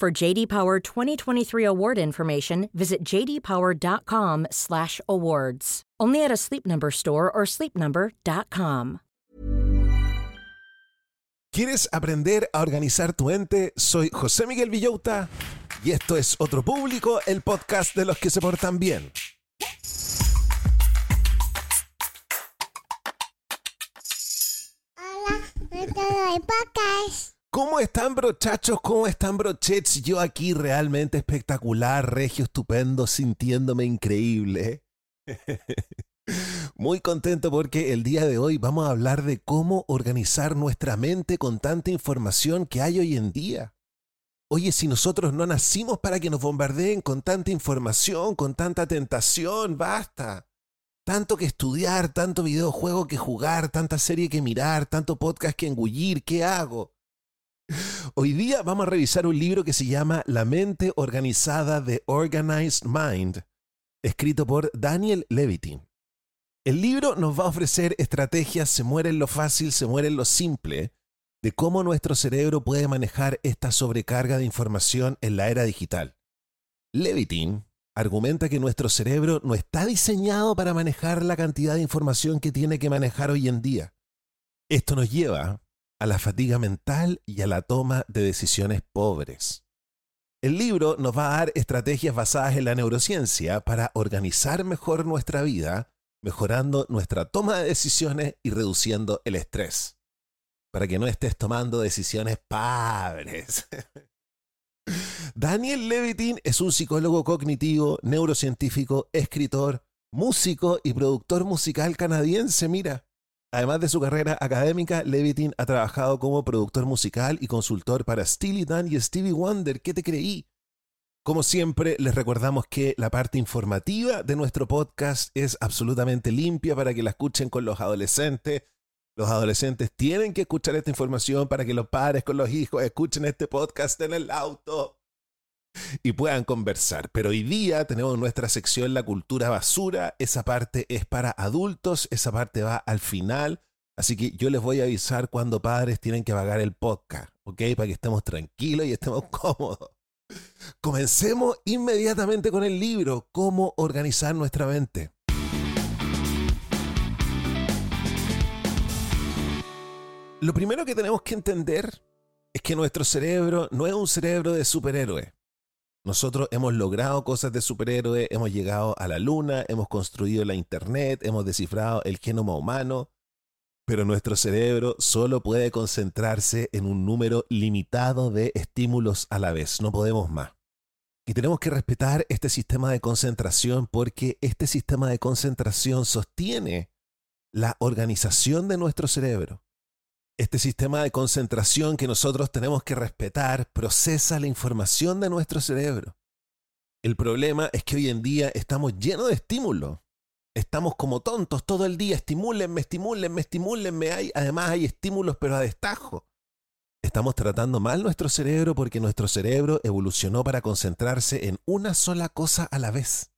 For JD Power 2023 award information, visit jdpower.com/awards. Only at a Sleep Number store or sleepnumber.com. ¿Quieres aprender a organizar tu ente? Soy José Miguel Villauta y esto es Otro Público, el podcast de los que se portan bien. Hola, de podcast. ¿Cómo están brochachos? ¿Cómo están brochets? Yo aquí realmente espectacular, regio, estupendo, sintiéndome increíble. Muy contento porque el día de hoy vamos a hablar de cómo organizar nuestra mente con tanta información que hay hoy en día. Oye, si nosotros no nacimos para que nos bombardeen con tanta información, con tanta tentación, basta. Tanto que estudiar, tanto videojuego que jugar, tanta serie que mirar, tanto podcast que engullir, ¿qué hago? Hoy día vamos a revisar un libro que se llama La mente organizada de Organized Mind, escrito por Daniel Levitin. El libro nos va a ofrecer estrategias, se muere en lo fácil, se muere en lo simple, de cómo nuestro cerebro puede manejar esta sobrecarga de información en la era digital. Levitin argumenta que nuestro cerebro no está diseñado para manejar la cantidad de información que tiene que manejar hoy en día. Esto nos lleva a la fatiga mental y a la toma de decisiones pobres. El libro nos va a dar estrategias basadas en la neurociencia para organizar mejor nuestra vida, mejorando nuestra toma de decisiones y reduciendo el estrés. Para que no estés tomando decisiones padres. Daniel Levitin es un psicólogo cognitivo, neurocientífico, escritor, músico y productor musical canadiense, mira. Además de su carrera académica, Levitin ha trabajado como productor musical y consultor para Steely Dan y Stevie Wonder. ¿Qué te creí? Como siempre, les recordamos que la parte informativa de nuestro podcast es absolutamente limpia para que la escuchen con los adolescentes. Los adolescentes tienen que escuchar esta información para que los padres con los hijos escuchen este podcast en el auto y puedan conversar. Pero hoy día tenemos nuestra sección La Cultura Basura. Esa parte es para adultos, esa parte va al final. Así que yo les voy a avisar cuando padres tienen que pagar el podcast, ¿ok? Para que estemos tranquilos y estemos cómodos. Comencemos inmediatamente con el libro, Cómo organizar nuestra mente. Lo primero que tenemos que entender es que nuestro cerebro no es un cerebro de superhéroe. Nosotros hemos logrado cosas de superhéroe, hemos llegado a la luna, hemos construido la internet, hemos descifrado el genoma humano, pero nuestro cerebro solo puede concentrarse en un número limitado de estímulos a la vez, no podemos más. Y tenemos que respetar este sistema de concentración porque este sistema de concentración sostiene la organización de nuestro cerebro. Este sistema de concentración que nosotros tenemos que respetar procesa la información de nuestro cerebro. El problema es que hoy en día estamos llenos de estímulos. Estamos como tontos todo el día, estimúlenme, estimúlenme, estimúlenme. Hay, además hay estímulos pero a destajo. Estamos tratando mal nuestro cerebro porque nuestro cerebro evolucionó para concentrarse en una sola cosa a la vez.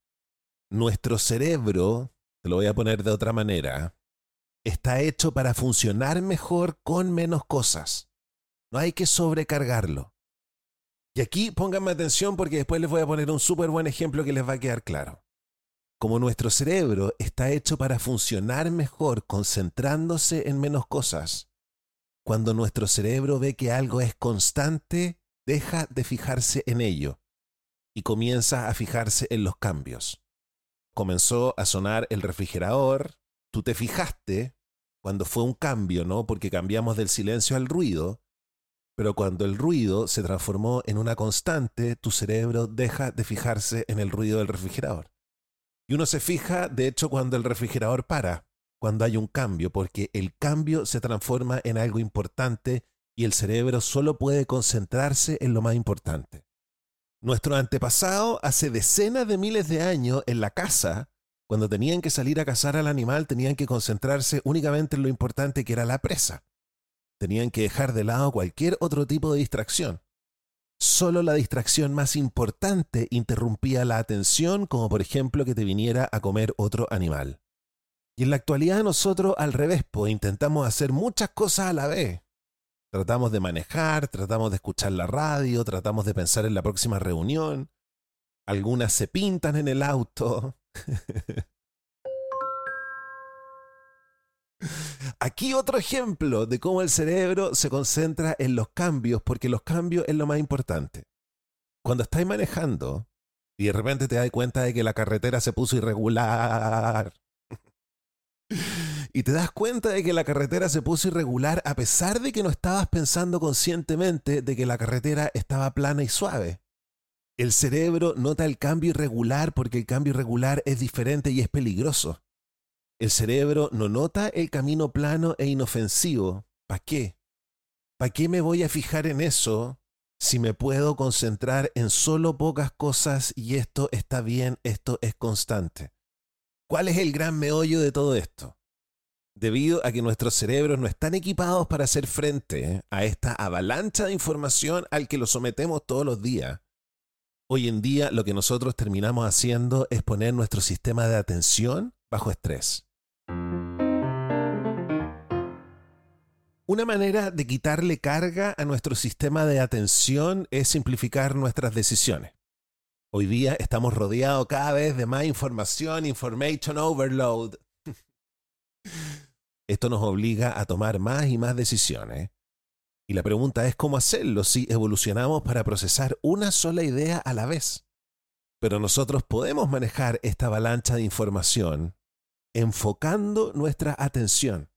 Nuestro cerebro, te lo voy a poner de otra manera, está hecho para funcionar mejor con menos cosas. No hay que sobrecargarlo. Y aquí pónganme atención porque después les voy a poner un súper buen ejemplo que les va a quedar claro. Como nuestro cerebro está hecho para funcionar mejor concentrándose en menos cosas, cuando nuestro cerebro ve que algo es constante, deja de fijarse en ello y comienza a fijarse en los cambios. Comenzó a sonar el refrigerador, tú te fijaste cuando fue un cambio, ¿no? Porque cambiamos del silencio al ruido, pero cuando el ruido se transformó en una constante, tu cerebro deja de fijarse en el ruido del refrigerador. Y uno se fija, de hecho, cuando el refrigerador para, cuando hay un cambio, porque el cambio se transforma en algo importante y el cerebro solo puede concentrarse en lo más importante. Nuestro antepasado hace decenas de miles de años en la casa, cuando tenían que salir a cazar al animal, tenían que concentrarse únicamente en lo importante que era la presa. Tenían que dejar de lado cualquier otro tipo de distracción. Solo la distracción más importante interrumpía la atención, como por ejemplo que te viniera a comer otro animal. Y en la actualidad nosotros al revés, pues intentamos hacer muchas cosas a la vez. Tratamos de manejar, tratamos de escuchar la radio, tratamos de pensar en la próxima reunión. Algunas se pintan en el auto. Aquí otro ejemplo de cómo el cerebro se concentra en los cambios, porque los cambios es lo más importante. Cuando estáis manejando y de repente te das cuenta de que la carretera se puso irregular, y te das cuenta de que la carretera se puso irregular a pesar de que no estabas pensando conscientemente de que la carretera estaba plana y suave. El cerebro nota el cambio irregular porque el cambio irregular es diferente y es peligroso. El cerebro no nota el camino plano e inofensivo. ¿Para qué? ¿Para qué me voy a fijar en eso si me puedo concentrar en solo pocas cosas y esto está bien, esto es constante? ¿Cuál es el gran meollo de todo esto? Debido a que nuestros cerebros no están equipados para hacer frente a esta avalancha de información al que lo sometemos todos los días, hoy en día lo que nosotros terminamos haciendo es poner nuestro sistema de atención bajo estrés. Una manera de quitarle carga a nuestro sistema de atención es simplificar nuestras decisiones. Hoy día estamos rodeados cada vez de más información, information overload. Esto nos obliga a tomar más y más decisiones. Y la pregunta es cómo hacerlo si evolucionamos para procesar una sola idea a la vez. Pero nosotros podemos manejar esta avalancha de información enfocando nuestra atención.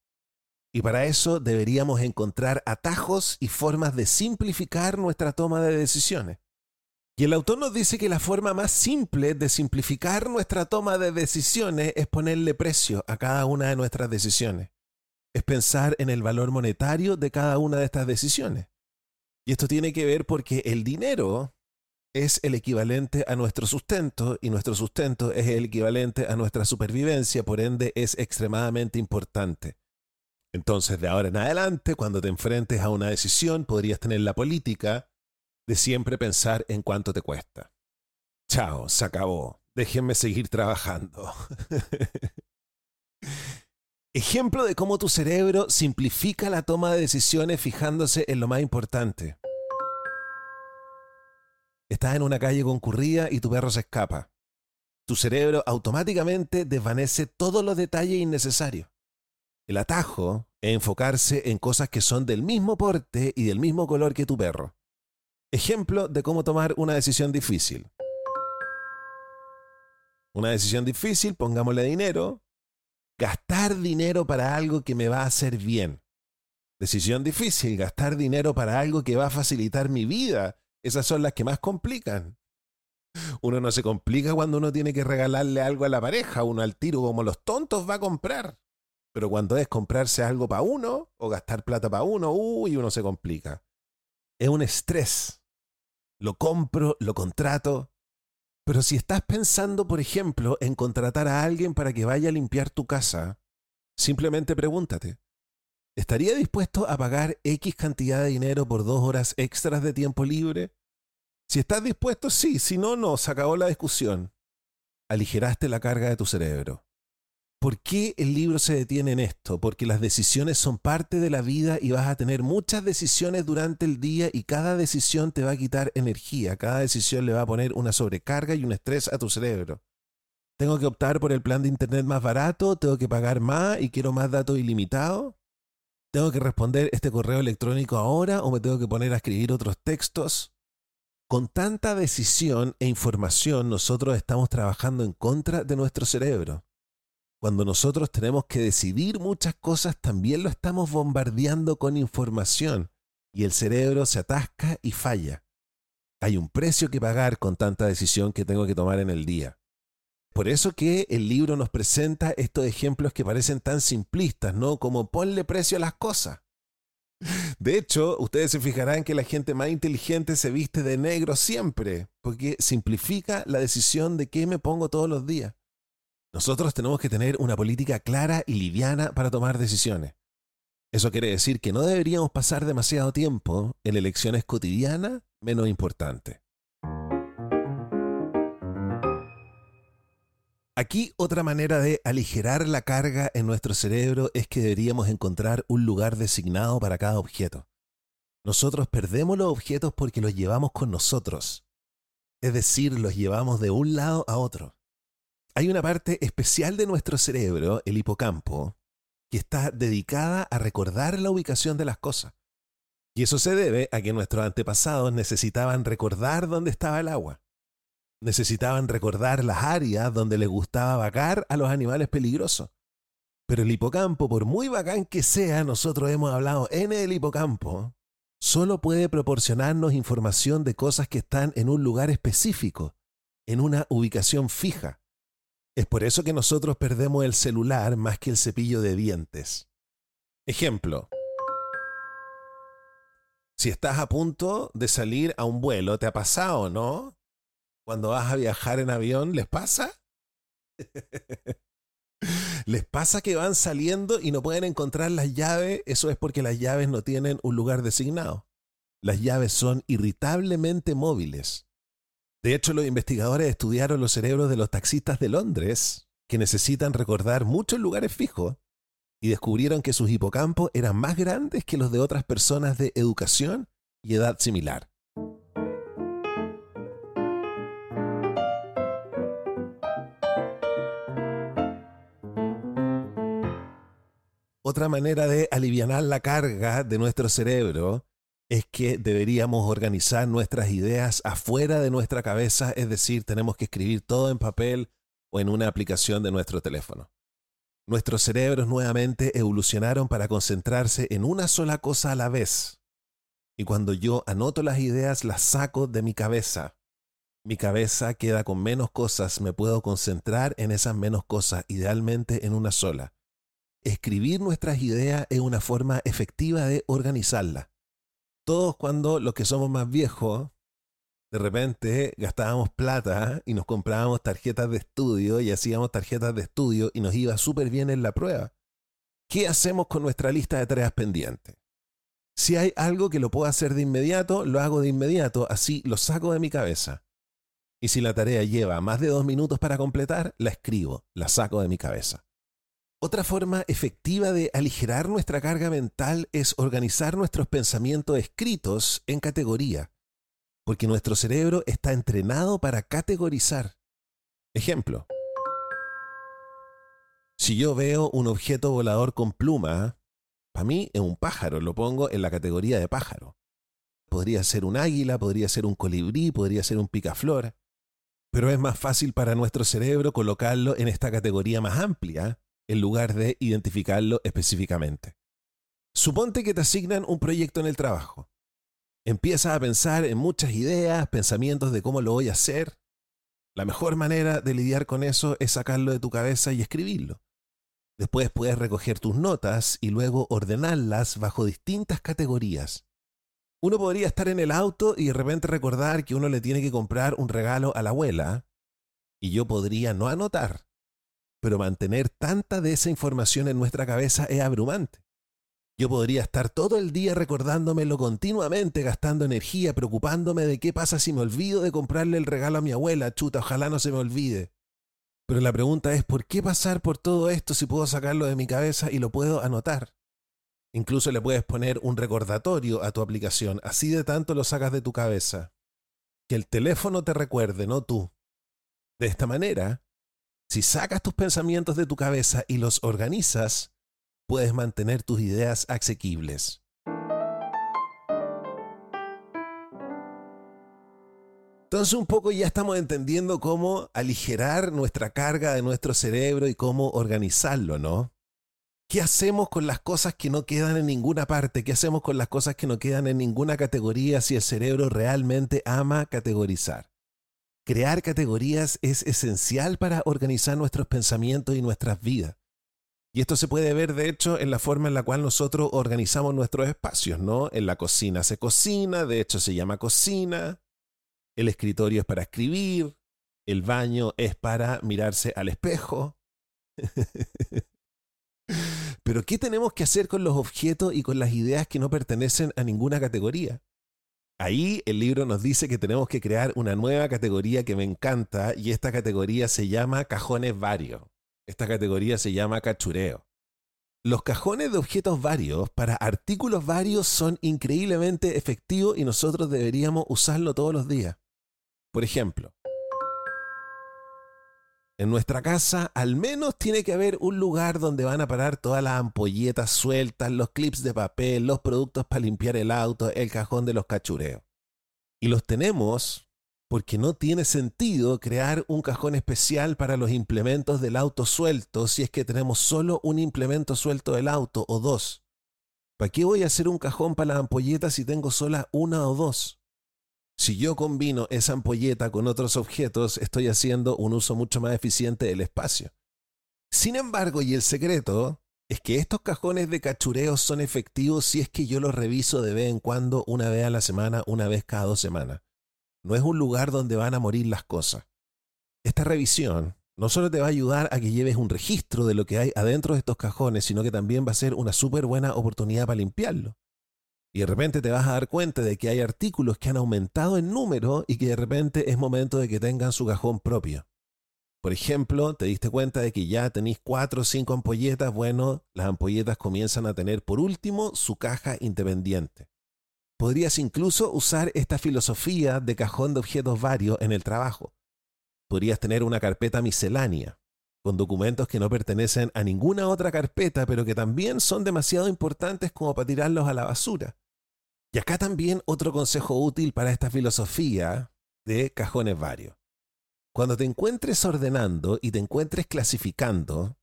Y para eso deberíamos encontrar atajos y formas de simplificar nuestra toma de decisiones. Y el autor nos dice que la forma más simple de simplificar nuestra toma de decisiones es ponerle precio a cada una de nuestras decisiones. Es pensar en el valor monetario de cada una de estas decisiones. Y esto tiene que ver porque el dinero es el equivalente a nuestro sustento y nuestro sustento es el equivalente a nuestra supervivencia, por ende es extremadamente importante. Entonces, de ahora en adelante, cuando te enfrentes a una decisión, podrías tener la política de siempre pensar en cuánto te cuesta. Chao, se acabó. Déjenme seguir trabajando. Ejemplo de cómo tu cerebro simplifica la toma de decisiones fijándose en lo más importante. Estás en una calle concurrida y tu perro se escapa. Tu cerebro automáticamente desvanece todos los detalles innecesarios. El atajo es enfocarse en cosas que son del mismo porte y del mismo color que tu perro. Ejemplo de cómo tomar una decisión difícil. Una decisión difícil, pongámosle dinero. Gastar dinero para algo que me va a hacer bien. Decisión difícil, gastar dinero para algo que va a facilitar mi vida. Esas son las que más complican. Uno no se complica cuando uno tiene que regalarle algo a la pareja, uno al tiro como los tontos va a comprar. Pero cuando es comprarse algo para uno o gastar plata para uno, uy, uno se complica. Es un estrés lo compro, lo contrato. Pero si estás pensando, por ejemplo, en contratar a alguien para que vaya a limpiar tu casa, simplemente pregúntate, ¿Estaría dispuesto a pagar X cantidad de dinero por dos horas extras de tiempo libre? Si estás dispuesto, sí, si no, no, se acabó la discusión. Aligeraste la carga de tu cerebro. ¿Por qué el libro se detiene en esto? Porque las decisiones son parte de la vida y vas a tener muchas decisiones durante el día y cada decisión te va a quitar energía, cada decisión le va a poner una sobrecarga y un estrés a tu cerebro. ¿Tengo que optar por el plan de internet más barato? ¿Tengo que pagar más y quiero más datos ilimitados? ¿Tengo que responder este correo electrónico ahora o me tengo que poner a escribir otros textos? Con tanta decisión e información nosotros estamos trabajando en contra de nuestro cerebro. Cuando nosotros tenemos que decidir muchas cosas, también lo estamos bombardeando con información y el cerebro se atasca y falla. Hay un precio que pagar con tanta decisión que tengo que tomar en el día. Por eso que el libro nos presenta estos ejemplos que parecen tan simplistas, ¿no? Como ponle precio a las cosas. De hecho, ustedes se fijarán que la gente más inteligente se viste de negro siempre, porque simplifica la decisión de qué me pongo todos los días. Nosotros tenemos que tener una política clara y liviana para tomar decisiones. Eso quiere decir que no deberíamos pasar demasiado tiempo en elecciones cotidianas menos importantes. Aquí otra manera de aligerar la carga en nuestro cerebro es que deberíamos encontrar un lugar designado para cada objeto. Nosotros perdemos los objetos porque los llevamos con nosotros. Es decir, los llevamos de un lado a otro. Hay una parte especial de nuestro cerebro, el hipocampo, que está dedicada a recordar la ubicación de las cosas. Y eso se debe a que nuestros antepasados necesitaban recordar dónde estaba el agua necesitaban recordar las áreas donde les gustaba vacar a los animales peligrosos. Pero el hipocampo, por muy bacán que sea, nosotros hemos hablado en el hipocampo, solo puede proporcionarnos información de cosas que están en un lugar específico, en una ubicación fija. Es por eso que nosotros perdemos el celular más que el cepillo de dientes. Ejemplo. Si estás a punto de salir a un vuelo, ¿te ha pasado, no? cuando vas a viajar en avión, ¿les pasa? ¿Les pasa que van saliendo y no pueden encontrar las llaves? Eso es porque las llaves no tienen un lugar designado. Las llaves son irritablemente móviles. De hecho, los investigadores estudiaron los cerebros de los taxistas de Londres, que necesitan recordar muchos lugares fijos, y descubrieron que sus hipocampos eran más grandes que los de otras personas de educación y edad similar. Otra manera de aliviar la carga de nuestro cerebro es que deberíamos organizar nuestras ideas afuera de nuestra cabeza, es decir, tenemos que escribir todo en papel o en una aplicación de nuestro teléfono. Nuestros cerebros nuevamente evolucionaron para concentrarse en una sola cosa a la vez. Y cuando yo anoto las ideas, las saco de mi cabeza. Mi cabeza queda con menos cosas, me puedo concentrar en esas menos cosas, idealmente en una sola escribir nuestras ideas es una forma efectiva de organizarlas. Todos cuando los que somos más viejos, de repente gastábamos plata y nos comprábamos tarjetas de estudio y hacíamos tarjetas de estudio y nos iba súper bien en la prueba. ¿Qué hacemos con nuestra lista de tareas pendientes? Si hay algo que lo puedo hacer de inmediato, lo hago de inmediato, así lo saco de mi cabeza. Y si la tarea lleva más de dos minutos para completar, la escribo, la saco de mi cabeza. Otra forma efectiva de aligerar nuestra carga mental es organizar nuestros pensamientos escritos en categoría, porque nuestro cerebro está entrenado para categorizar. Ejemplo. Si yo veo un objeto volador con pluma, para mí es un pájaro, lo pongo en la categoría de pájaro. Podría ser un águila, podría ser un colibrí, podría ser un picaflor, pero es más fácil para nuestro cerebro colocarlo en esta categoría más amplia, en lugar de identificarlo específicamente. Suponte que te asignan un proyecto en el trabajo. Empiezas a pensar en muchas ideas, pensamientos de cómo lo voy a hacer. La mejor manera de lidiar con eso es sacarlo de tu cabeza y escribirlo. Después puedes recoger tus notas y luego ordenarlas bajo distintas categorías. Uno podría estar en el auto y de repente recordar que uno le tiene que comprar un regalo a la abuela, y yo podría no anotar, pero mantener tanta de esa información en nuestra cabeza es abrumante. Yo podría estar todo el día recordándomelo continuamente, gastando energía, preocupándome de qué pasa si me olvido de comprarle el regalo a mi abuela. Chuta, ojalá no se me olvide. Pero la pregunta es, ¿por qué pasar por todo esto si puedo sacarlo de mi cabeza y lo puedo anotar? Incluso le puedes poner un recordatorio a tu aplicación, así de tanto lo sacas de tu cabeza. Que el teléfono te recuerde, no tú. De esta manera, si sacas tus pensamientos de tu cabeza y los organizas, puedes mantener tus ideas asequibles. Entonces un poco ya estamos entendiendo cómo aligerar nuestra carga de nuestro cerebro y cómo organizarlo, ¿no? ¿Qué hacemos con las cosas que no quedan en ninguna parte? ¿Qué hacemos con las cosas que no quedan en ninguna categoría si el cerebro realmente ama categorizar? Crear categorías es esencial para organizar nuestros pensamientos y nuestras vidas. Y esto se puede ver, de hecho, en la forma en la cual nosotros organizamos nuestros espacios, ¿no? En la cocina se cocina, de hecho se llama cocina, el escritorio es para escribir, el baño es para mirarse al espejo. Pero ¿qué tenemos que hacer con los objetos y con las ideas que no pertenecen a ninguna categoría? Ahí el libro nos dice que tenemos que crear una nueva categoría que me encanta y esta categoría se llama cajones varios. Esta categoría se llama cachureo. Los cajones de objetos varios para artículos varios son increíblemente efectivos y nosotros deberíamos usarlo todos los días. Por ejemplo, en nuestra casa al menos tiene que haber un lugar donde van a parar todas las ampolletas sueltas, los clips de papel, los productos para limpiar el auto, el cajón de los cachureos. Y los tenemos porque no tiene sentido crear un cajón especial para los implementos del auto suelto si es que tenemos solo un implemento suelto del auto o dos. ¿Para qué voy a hacer un cajón para las ampolletas si tengo sola una o dos? Si yo combino esa ampolleta con otros objetos, estoy haciendo un uso mucho más eficiente del espacio. Sin embargo, y el secreto es que estos cajones de cachureos son efectivos si es que yo los reviso de vez en cuando, una vez a la semana, una vez cada dos semanas no es un lugar donde van a morir las cosas. Esta revisión no solo te va a ayudar a que lleves un registro de lo que hay adentro de estos cajones, sino que también va a ser una súper buena oportunidad para limpiarlo. Y de repente te vas a dar cuenta de que hay artículos que han aumentado en número y que de repente es momento de que tengan su cajón propio. Por ejemplo, te diste cuenta de que ya tenéis cuatro o cinco ampolletas, bueno, las ampolletas comienzan a tener por último su caja independiente. Podrías incluso usar esta filosofía de cajón de objetos varios en el trabajo. Podrías tener una carpeta miscelánea, con documentos que no pertenecen a ninguna otra carpeta, pero que también son demasiado importantes como para tirarlos a la basura. Y acá también otro consejo útil para esta filosofía de cajones varios. Cuando te encuentres ordenando y te encuentres clasificando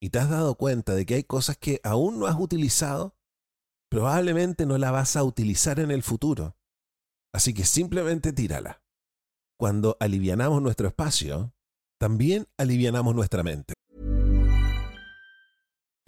y te has dado cuenta de que hay cosas que aún no has utilizado, probablemente no la vas a utilizar en el futuro. Así que simplemente tírala. Cuando alivianamos nuestro espacio, también alivianamos nuestra mente.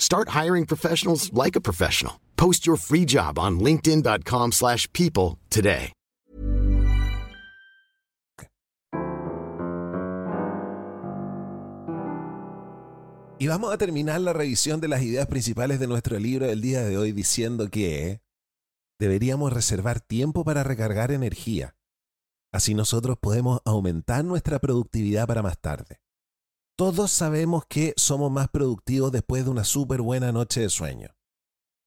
Start hiring professionals like a professional. Post your free job on linkedin.com/people today. Y vamos a terminar la revisión de las ideas principales de nuestro libro del día de hoy diciendo que deberíamos reservar tiempo para recargar energía. Así nosotros podemos aumentar nuestra productividad para más tarde. Todos sabemos que somos más productivos después de una súper buena noche de sueño.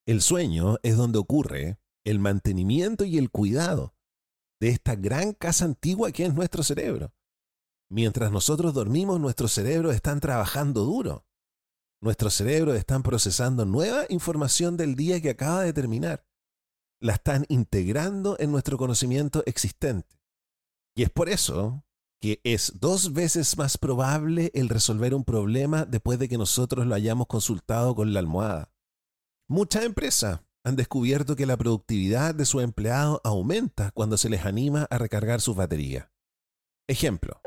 El sueño es donde ocurre el mantenimiento y el cuidado de esta gran casa antigua que es nuestro cerebro. Mientras nosotros dormimos, nuestros cerebros están trabajando duro. Nuestros cerebros están procesando nueva información del día que acaba de terminar. La están integrando en nuestro conocimiento existente. Y es por eso que es dos veces más probable el resolver un problema después de que nosotros lo hayamos consultado con la almohada. Muchas empresas han descubierto que la productividad de sus empleados aumenta cuando se les anima a recargar sus baterías. Ejemplo.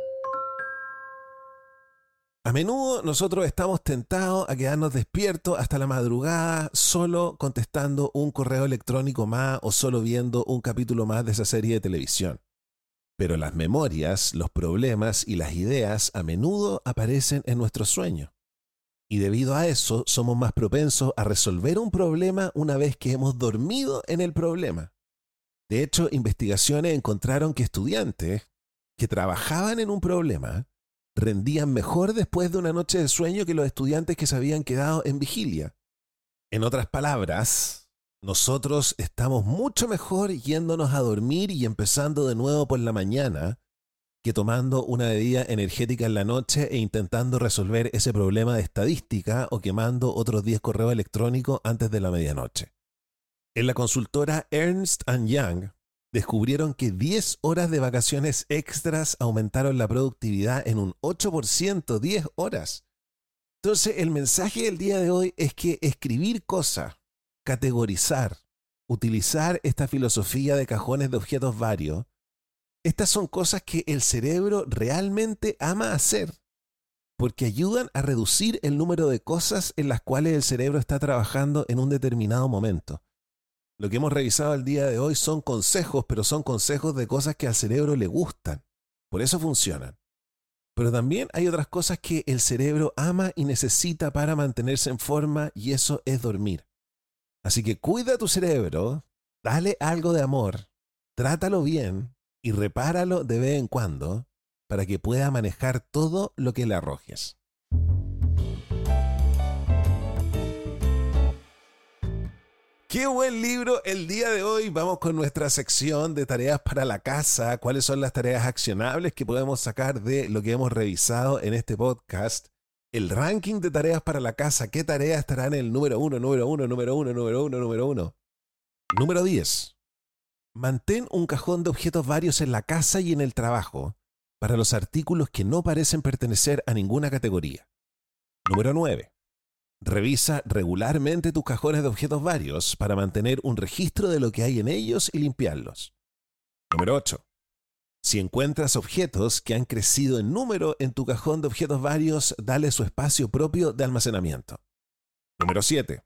A menudo nosotros estamos tentados a quedarnos despiertos hasta la madrugada solo contestando un correo electrónico más o solo viendo un capítulo más de esa serie de televisión. Pero las memorias, los problemas y las ideas a menudo aparecen en nuestros sueños. Y debido a eso somos más propensos a resolver un problema una vez que hemos dormido en el problema. De hecho, investigaciones encontraron que estudiantes que trabajaban en un problema rendían mejor después de una noche de sueño que los estudiantes que se habían quedado en vigilia. En otras palabras, nosotros estamos mucho mejor yéndonos a dormir y empezando de nuevo por la mañana que tomando una bebida energética en la noche e intentando resolver ese problema de estadística o quemando otros 10 correos electrónicos antes de la medianoche. En la consultora Ernst Young descubrieron que 10 horas de vacaciones extras aumentaron la productividad en un 8%, 10 horas. Entonces, el mensaje del día de hoy es que escribir cosas, categorizar, utilizar esta filosofía de cajones de objetos varios, estas son cosas que el cerebro realmente ama hacer, porque ayudan a reducir el número de cosas en las cuales el cerebro está trabajando en un determinado momento. Lo que hemos revisado el día de hoy son consejos, pero son consejos de cosas que al cerebro le gustan. Por eso funcionan. Pero también hay otras cosas que el cerebro ama y necesita para mantenerse en forma y eso es dormir. Así que cuida tu cerebro, dale algo de amor, trátalo bien y repáralo de vez en cuando para que pueda manejar todo lo que le arrojes. Qué buen libro el día de hoy. Vamos con nuestra sección de tareas para la casa. ¿Cuáles son las tareas accionables que podemos sacar de lo que hemos revisado en este podcast? El ranking de tareas para la casa. ¿Qué tareas estarán en el número uno, número uno, número uno, número uno, número uno? Número 10. Mantén un cajón de objetos varios en la casa y en el trabajo para los artículos que no parecen pertenecer a ninguna categoría. Número 9. Revisa regularmente tus cajones de objetos varios para mantener un registro de lo que hay en ellos y limpiarlos. Número 8. Si encuentras objetos que han crecido en número en tu cajón de objetos varios, dale su espacio propio de almacenamiento. Número 7.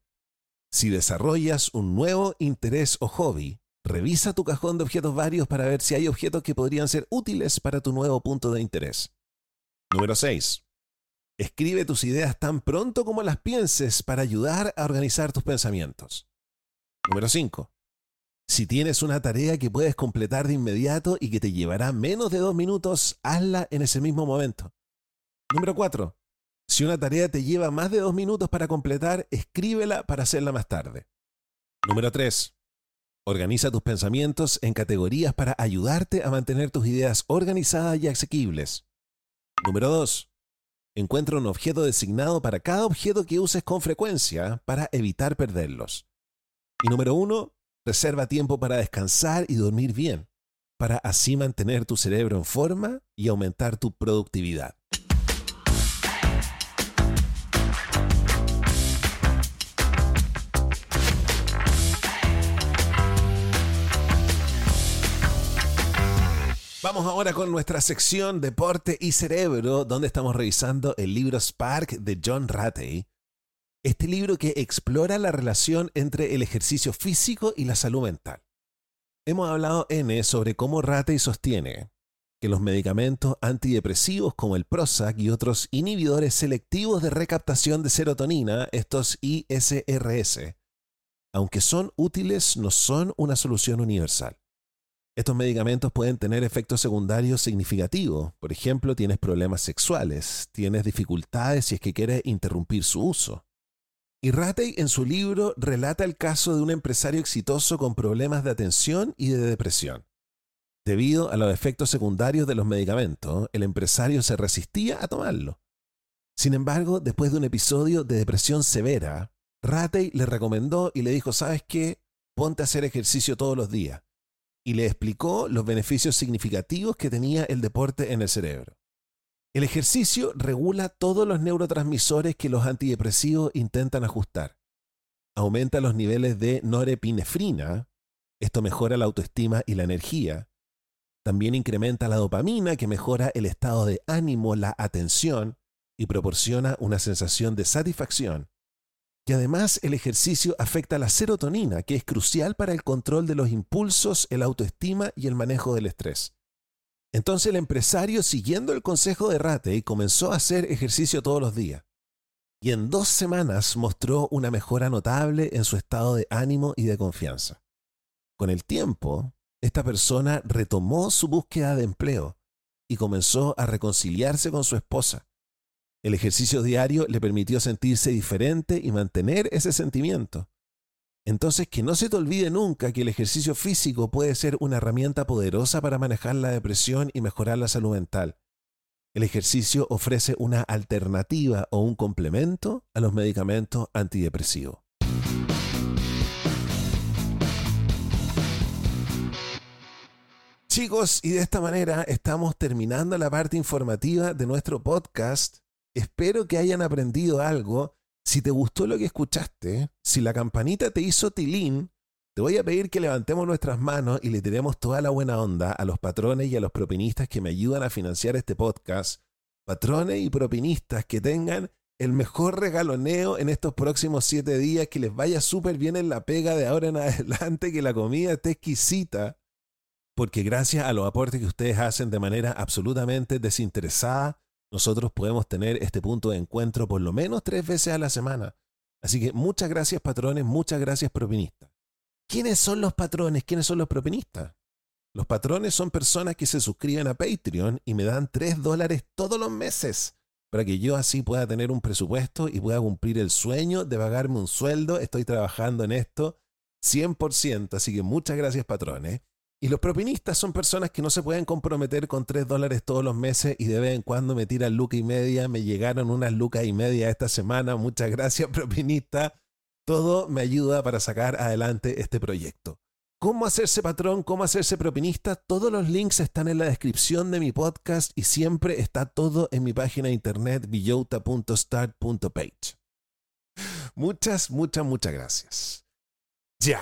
Si desarrollas un nuevo interés o hobby, revisa tu cajón de objetos varios para ver si hay objetos que podrían ser útiles para tu nuevo punto de interés. Número 6. Escribe tus ideas tan pronto como las pienses para ayudar a organizar tus pensamientos. Número 5. Si tienes una tarea que puedes completar de inmediato y que te llevará menos de dos minutos, hazla en ese mismo momento. Número 4. Si una tarea te lleva más de dos minutos para completar, escríbela para hacerla más tarde. Número 3. Organiza tus pensamientos en categorías para ayudarte a mantener tus ideas organizadas y asequibles. Número 2. Encuentra un objeto designado para cada objeto que uses con frecuencia para evitar perderlos. Y número uno, reserva tiempo para descansar y dormir bien, para así mantener tu cerebro en forma y aumentar tu productividad. Vamos ahora con nuestra sección Deporte y Cerebro, donde estamos revisando el libro Spark de John Ratey. Este libro que explora la relación entre el ejercicio físico y la salud mental. Hemos hablado N sobre cómo Ratey sostiene que los medicamentos antidepresivos como el Prozac y otros inhibidores selectivos de recaptación de serotonina, estos ISRS, aunque son útiles, no son una solución universal. Estos medicamentos pueden tener efectos secundarios significativos. Por ejemplo, tienes problemas sexuales, tienes dificultades si es que quieres interrumpir su uso. Y Ratey en su libro relata el caso de un empresario exitoso con problemas de atención y de depresión. Debido a los efectos secundarios de los medicamentos, el empresario se resistía a tomarlo. Sin embargo, después de un episodio de depresión severa, Ratey le recomendó y le dijo, ¿sabes qué? Ponte a hacer ejercicio todos los días. Y le explicó los beneficios significativos que tenía el deporte en el cerebro. El ejercicio regula todos los neurotransmisores que los antidepresivos intentan ajustar. Aumenta los niveles de norepinefrina, esto mejora la autoestima y la energía. También incrementa la dopamina, que mejora el estado de ánimo, la atención y proporciona una sensación de satisfacción. Y además el ejercicio afecta la serotonina, que es crucial para el control de los impulsos, el autoestima y el manejo del estrés. Entonces el empresario, siguiendo el consejo de Ratey, comenzó a hacer ejercicio todos los días. Y en dos semanas mostró una mejora notable en su estado de ánimo y de confianza. Con el tiempo, esta persona retomó su búsqueda de empleo y comenzó a reconciliarse con su esposa. El ejercicio diario le permitió sentirse diferente y mantener ese sentimiento. Entonces, que no se te olvide nunca que el ejercicio físico puede ser una herramienta poderosa para manejar la depresión y mejorar la salud mental. El ejercicio ofrece una alternativa o un complemento a los medicamentos antidepresivos. Chicos, y de esta manera estamos terminando la parte informativa de nuestro podcast. Espero que hayan aprendido algo. Si te gustó lo que escuchaste, si la campanita te hizo tilín, te voy a pedir que levantemos nuestras manos y le tiremos toda la buena onda a los patrones y a los propinistas que me ayudan a financiar este podcast. Patrones y propinistas que tengan el mejor regaloneo en estos próximos siete días, que les vaya súper bien en la pega de ahora en adelante, que la comida esté exquisita porque gracias a los aportes que ustedes hacen de manera absolutamente desinteresada, nosotros podemos tener este punto de encuentro por lo menos tres veces a la semana. Así que muchas gracias patrones, muchas gracias propinistas. ¿Quiénes son los patrones? ¿Quiénes son los propinistas? Los patrones son personas que se suscriben a Patreon y me dan tres dólares todos los meses para que yo así pueda tener un presupuesto y pueda cumplir el sueño de pagarme un sueldo. Estoy trabajando en esto 100%, así que muchas gracias patrones. Y los propinistas son personas que no se pueden comprometer con 3 dólares todos los meses y de vez en cuando me tiran luca y media. Me llegaron unas lucas y media esta semana. Muchas gracias, propinista. Todo me ayuda para sacar adelante este proyecto. ¿Cómo hacerse patrón? ¿Cómo hacerse propinista? Todos los links están en la descripción de mi podcast y siempre está todo en mi página de internet villota.start.page. Muchas, muchas, muchas gracias. Ya.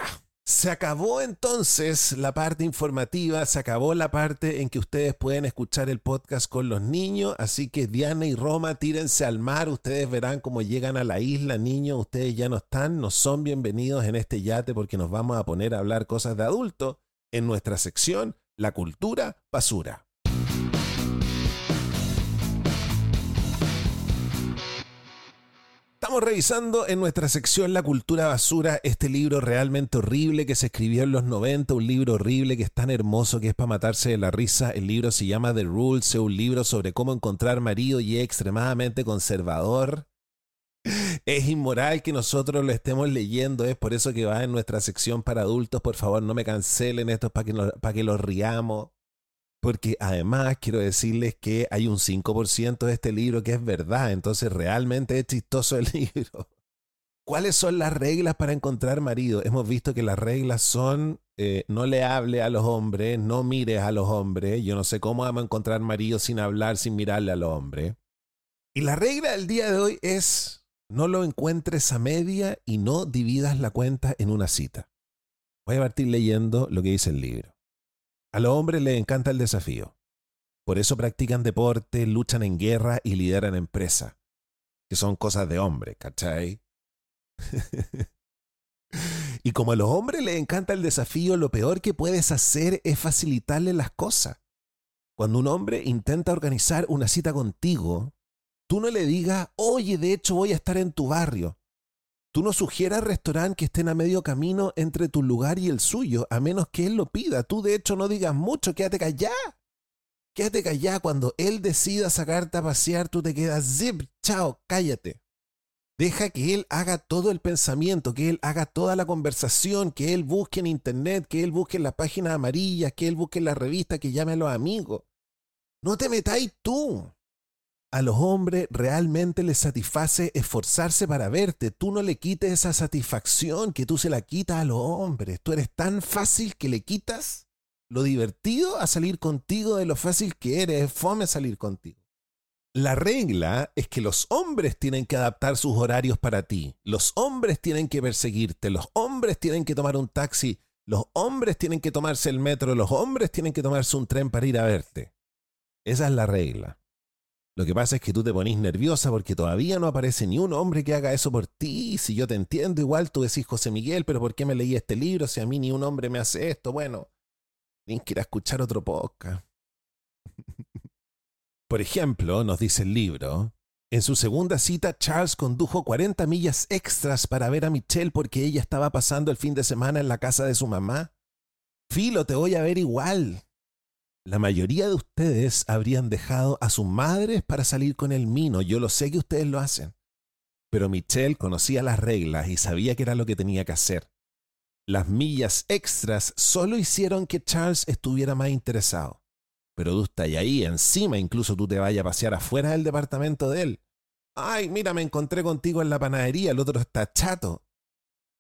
Se acabó entonces la parte informativa, se acabó la parte en que ustedes pueden escuchar el podcast con los niños, así que Diana y Roma tírense al mar, ustedes verán cómo llegan a la isla, niños, ustedes ya no están, no son bienvenidos en este yate porque nos vamos a poner a hablar cosas de adulto en nuestra sección La cultura basura. Estamos revisando en nuestra sección La cultura basura este libro realmente horrible que se escribió en los 90, un libro horrible que es tan hermoso que es para matarse de la risa. El libro se llama The Rules, es un libro sobre cómo encontrar marido y es extremadamente conservador. Es inmoral que nosotros lo estemos leyendo, es por eso que va en nuestra sección para adultos. Por favor, no me cancelen esto para que, para que lo riamos. Porque además quiero decirles que hay un 5% de este libro que es verdad, entonces realmente es chistoso el libro. ¿Cuáles son las reglas para encontrar marido? Hemos visto que las reglas son eh, no le hable a los hombres, no mires a los hombres. Yo no sé cómo vamos a encontrar marido sin hablar, sin mirarle a los hombres. Y la regla del día de hoy es no lo encuentres a media y no dividas la cuenta en una cita. Voy a partir leyendo lo que dice el libro. A los hombres les encanta el desafío. Por eso practican deporte, luchan en guerra y lideran empresas. Que son cosas de hombre, ¿cachai? y como a los hombres les encanta el desafío, lo peor que puedes hacer es facilitarle las cosas. Cuando un hombre intenta organizar una cita contigo, tú no le digas, oye, de hecho voy a estar en tu barrio. Tú no sugieras restaurantes que estén a medio camino entre tu lugar y el suyo, a menos que él lo pida. Tú de hecho no digas mucho, quédate callá. Quédate callá cuando él decida sacarte a pasear, tú te quedas zip, chao, cállate. Deja que él haga todo el pensamiento, que él haga toda la conversación, que él busque en internet, que él busque en las páginas amarillas, que él busque en la revista, que llame a los amigos. No te metáis tú. A los hombres realmente les satisface esforzarse para verte. Tú no le quites esa satisfacción que tú se la quitas a los hombres. Tú eres tan fácil que le quitas lo divertido a salir contigo de lo fácil que eres. Es fome salir contigo. La regla es que los hombres tienen que adaptar sus horarios para ti. Los hombres tienen que perseguirte. Los hombres tienen que tomar un taxi. Los hombres tienen que tomarse el metro. Los hombres tienen que tomarse un tren para ir a verte. Esa es la regla. Lo que pasa es que tú te ponís nerviosa porque todavía no aparece ni un hombre que haga eso por ti. Si yo te entiendo, igual tú decís José Miguel, pero ¿por qué me leí este libro si a mí ni un hombre me hace esto? Bueno, tienes que ir a escuchar otro podcast. Por ejemplo, nos dice el libro, en su segunda cita, Charles condujo 40 millas extras para ver a Michelle porque ella estaba pasando el fin de semana en la casa de su mamá. Filo, te voy a ver igual. La mayoría de ustedes habrían dejado a sus madres para salir con el mino. Yo lo sé que ustedes lo hacen. Pero Michelle conocía las reglas y sabía que era lo que tenía que hacer. Las millas extras solo hicieron que Charles estuviera más interesado pero tú estás ahí encima, incluso tú te vayas a pasear afuera del departamento de él. Ay, mira, me encontré contigo en la panadería, el otro está chato.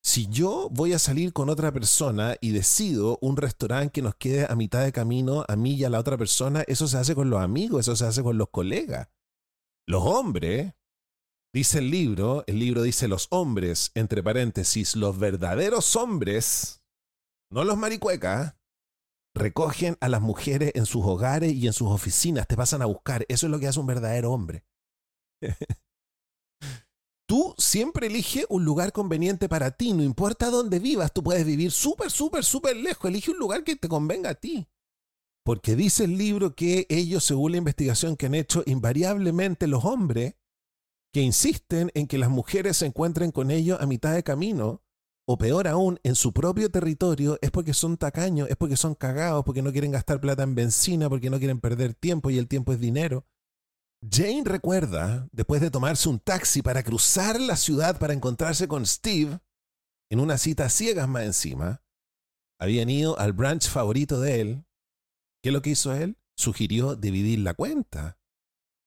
Si yo voy a salir con otra persona y decido un restaurante que nos quede a mitad de camino, a mí y a la otra persona, eso se hace con los amigos, eso se hace con los colegas. Los hombres, dice el libro, el libro dice los hombres, entre paréntesis, los verdaderos hombres, no los maricuecas, recogen a las mujeres en sus hogares y en sus oficinas, te pasan a buscar. Eso es lo que hace un verdadero hombre. tú siempre elige un lugar conveniente para ti, no importa dónde vivas, tú puedes vivir súper, súper, súper lejos, elige un lugar que te convenga a ti. Porque dice el libro que ellos, según la investigación que han hecho, invariablemente los hombres que insisten en que las mujeres se encuentren con ellos a mitad de camino, o peor aún, en su propio territorio, es porque son tacaños, es porque son cagados, porque no quieren gastar plata en benzina, porque no quieren perder tiempo y el tiempo es dinero. Jane recuerda, después de tomarse un taxi para cruzar la ciudad para encontrarse con Steve, en una cita ciegas más encima, habían ido al brunch favorito de él. ¿Qué es lo que hizo él? Sugirió dividir la cuenta.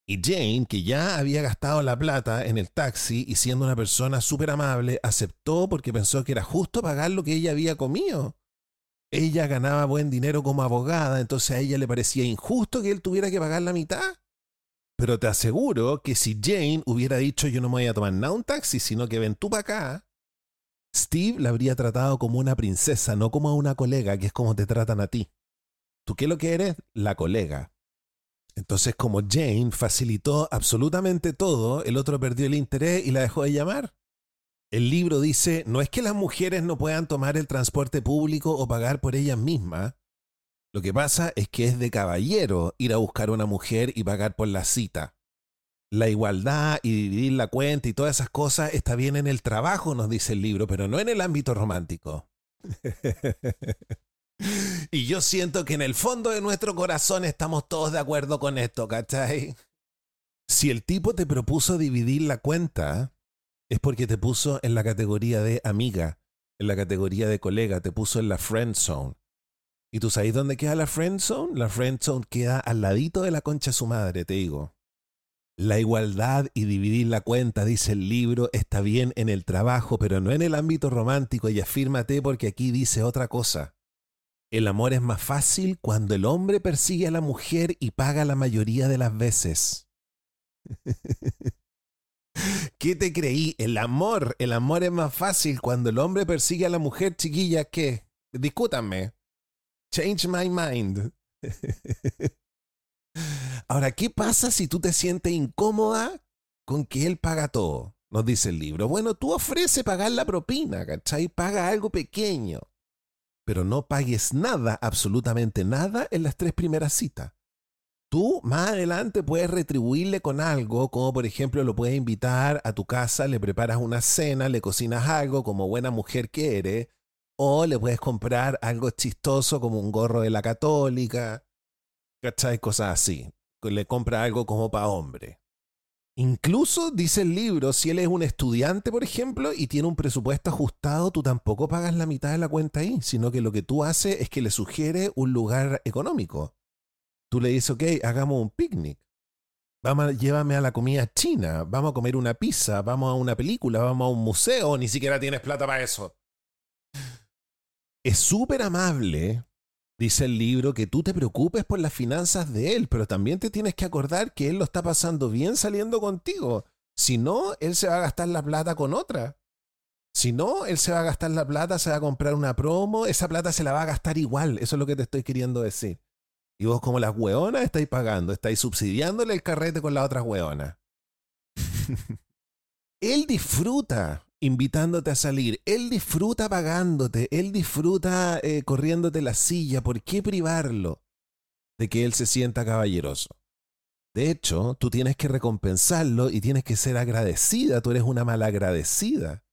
Y Jane, que ya había gastado la plata en el taxi y siendo una persona súper amable, aceptó porque pensó que era justo pagar lo que ella había comido. Ella ganaba buen dinero como abogada, entonces a ella le parecía injusto que él tuviera que pagar la mitad. Pero te aseguro que si Jane hubiera dicho yo no me voy a tomar nada un taxi, sino que ven tú para acá, Steve la habría tratado como una princesa, no como a una colega, que es como te tratan a ti. ¿Tú qué es lo que eres? La colega. Entonces, como Jane facilitó absolutamente todo, el otro perdió el interés y la dejó de llamar. El libro dice, no es que las mujeres no puedan tomar el transporte público o pagar por ellas mismas. Lo que pasa es que es de caballero ir a buscar a una mujer y pagar por la cita. La igualdad y dividir la cuenta y todas esas cosas está bien en el trabajo, nos dice el libro, pero no en el ámbito romántico. Y yo siento que en el fondo de nuestro corazón estamos todos de acuerdo con esto, ¿cachai? Si el tipo te propuso dividir la cuenta, es porque te puso en la categoría de amiga, en la categoría de colega, te puso en la friend zone. ¿Y tú sabes dónde queda la friend zone? La friend zone queda al ladito de la concha de su madre, te digo. La igualdad y dividir la cuenta, dice el libro, está bien en el trabajo, pero no en el ámbito romántico. Y afírmate porque aquí dice otra cosa. El amor es más fácil cuando el hombre persigue a la mujer y paga la mayoría de las veces. ¿Qué te creí? El amor, el amor es más fácil cuando el hombre persigue a la mujer chiquilla ¿Qué? discútanme. Change my mind. Ahora, ¿qué pasa si tú te sientes incómoda con que él paga todo? Nos dice el libro. Bueno, tú ofreces pagar la propina, ¿cachai? Paga algo pequeño pero no pagues nada, absolutamente nada, en las tres primeras citas. Tú más adelante puedes retribuirle con algo, como por ejemplo lo puedes invitar a tu casa, le preparas una cena, le cocinas algo como buena mujer que eres, o le puedes comprar algo chistoso como un gorro de la católica, ¿cachai? Cosas así. Le compra algo como para hombre. Incluso, dice el libro, si él es un estudiante, por ejemplo, y tiene un presupuesto ajustado, tú tampoco pagas la mitad de la cuenta ahí, sino que lo que tú haces es que le sugiere un lugar económico. Tú le dices, ok, hagamos un picnic. Vamos, llévame a la comida china, vamos a comer una pizza, vamos a una película, vamos a un museo, ni siquiera tienes plata para eso. Es súper amable, dice el libro, que tú te preocupes por las finanzas de él, pero también te tienes que acordar que él lo está pasando bien saliendo contigo. Si no, él se va a gastar la plata con otra. Si no, él se va a gastar la plata, se va a comprar una promo, esa plata se la va a gastar igual. Eso es lo que te estoy queriendo decir. Y vos como las hueonas estáis pagando, estáis subsidiándole el carrete con las otras hueonas. él disfruta invitándote a salir, él disfruta pagándote, él disfruta eh, corriéndote la silla. ¿Por qué privarlo de que él se sienta caballeroso? De hecho, tú tienes que recompensarlo y tienes que ser agradecida. Tú eres una malagradecida.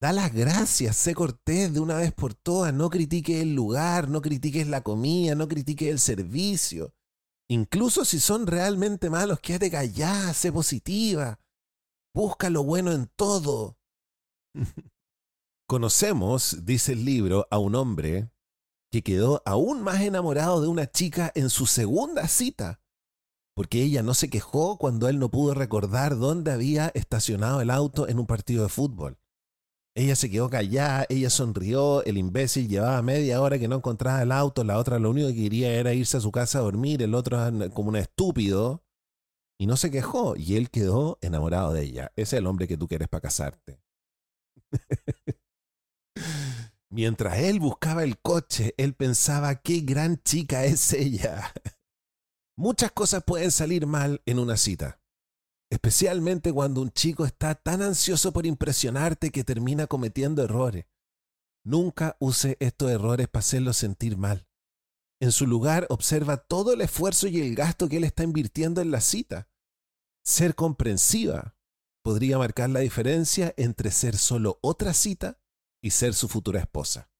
Da las gracias, sé cortés de una vez por todas, no critiques el lugar, no critiques la comida, no critiques el servicio. Incluso si son realmente malos, quédate callada, sé positiva. Busca lo bueno en todo. Conocemos, dice el libro, a un hombre que quedó aún más enamorado de una chica en su segunda cita, porque ella no se quejó cuando él no pudo recordar dónde había estacionado el auto en un partido de fútbol. Ella se quedó callada, ella sonrió, el imbécil llevaba media hora que no encontraba el auto, la otra lo único que quería era irse a su casa a dormir, el otro como un estúpido, y no se quejó, y él quedó enamorado de ella. Ese es el hombre que tú quieres para casarte. Mientras él buscaba el coche, él pensaba, qué gran chica es ella. Muchas cosas pueden salir mal en una cita especialmente cuando un chico está tan ansioso por impresionarte que termina cometiendo errores. Nunca use estos errores para hacerlo sentir mal. En su lugar, observa todo el esfuerzo y el gasto que él está invirtiendo en la cita. Ser comprensiva podría marcar la diferencia entre ser solo otra cita y ser su futura esposa.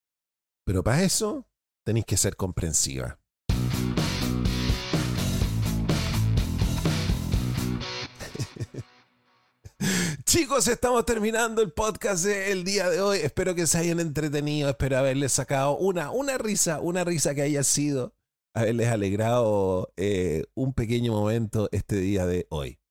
Pero para eso, tenéis que ser comprensiva. Chicos, estamos terminando el podcast del día de hoy. Espero que se hayan entretenido, espero haberles sacado una, una risa, una risa que haya sido, haberles alegrado eh, un pequeño momento este día de hoy.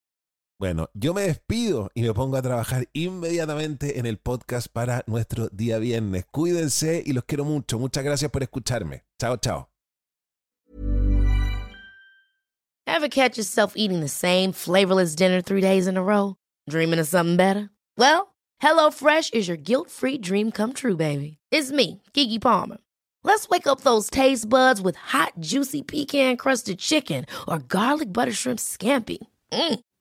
Bueno, yo me despido y me pongo a trabajar inmediatamente en el podcast para nuestro día viernes. Cuídense y los quiero mucho. Muchas gracias por escucharme. Chao, chao. Ever catch yourself eating the same flavorless dinner three days in a row? Dreaming of something better? Well, HelloFresh is your guilt-free dream come true, baby. It's me, Kiki Palmer. Let's wake up those taste buds with hot, juicy pecan-crusted chicken or garlic butter shrimp scampi. Mm.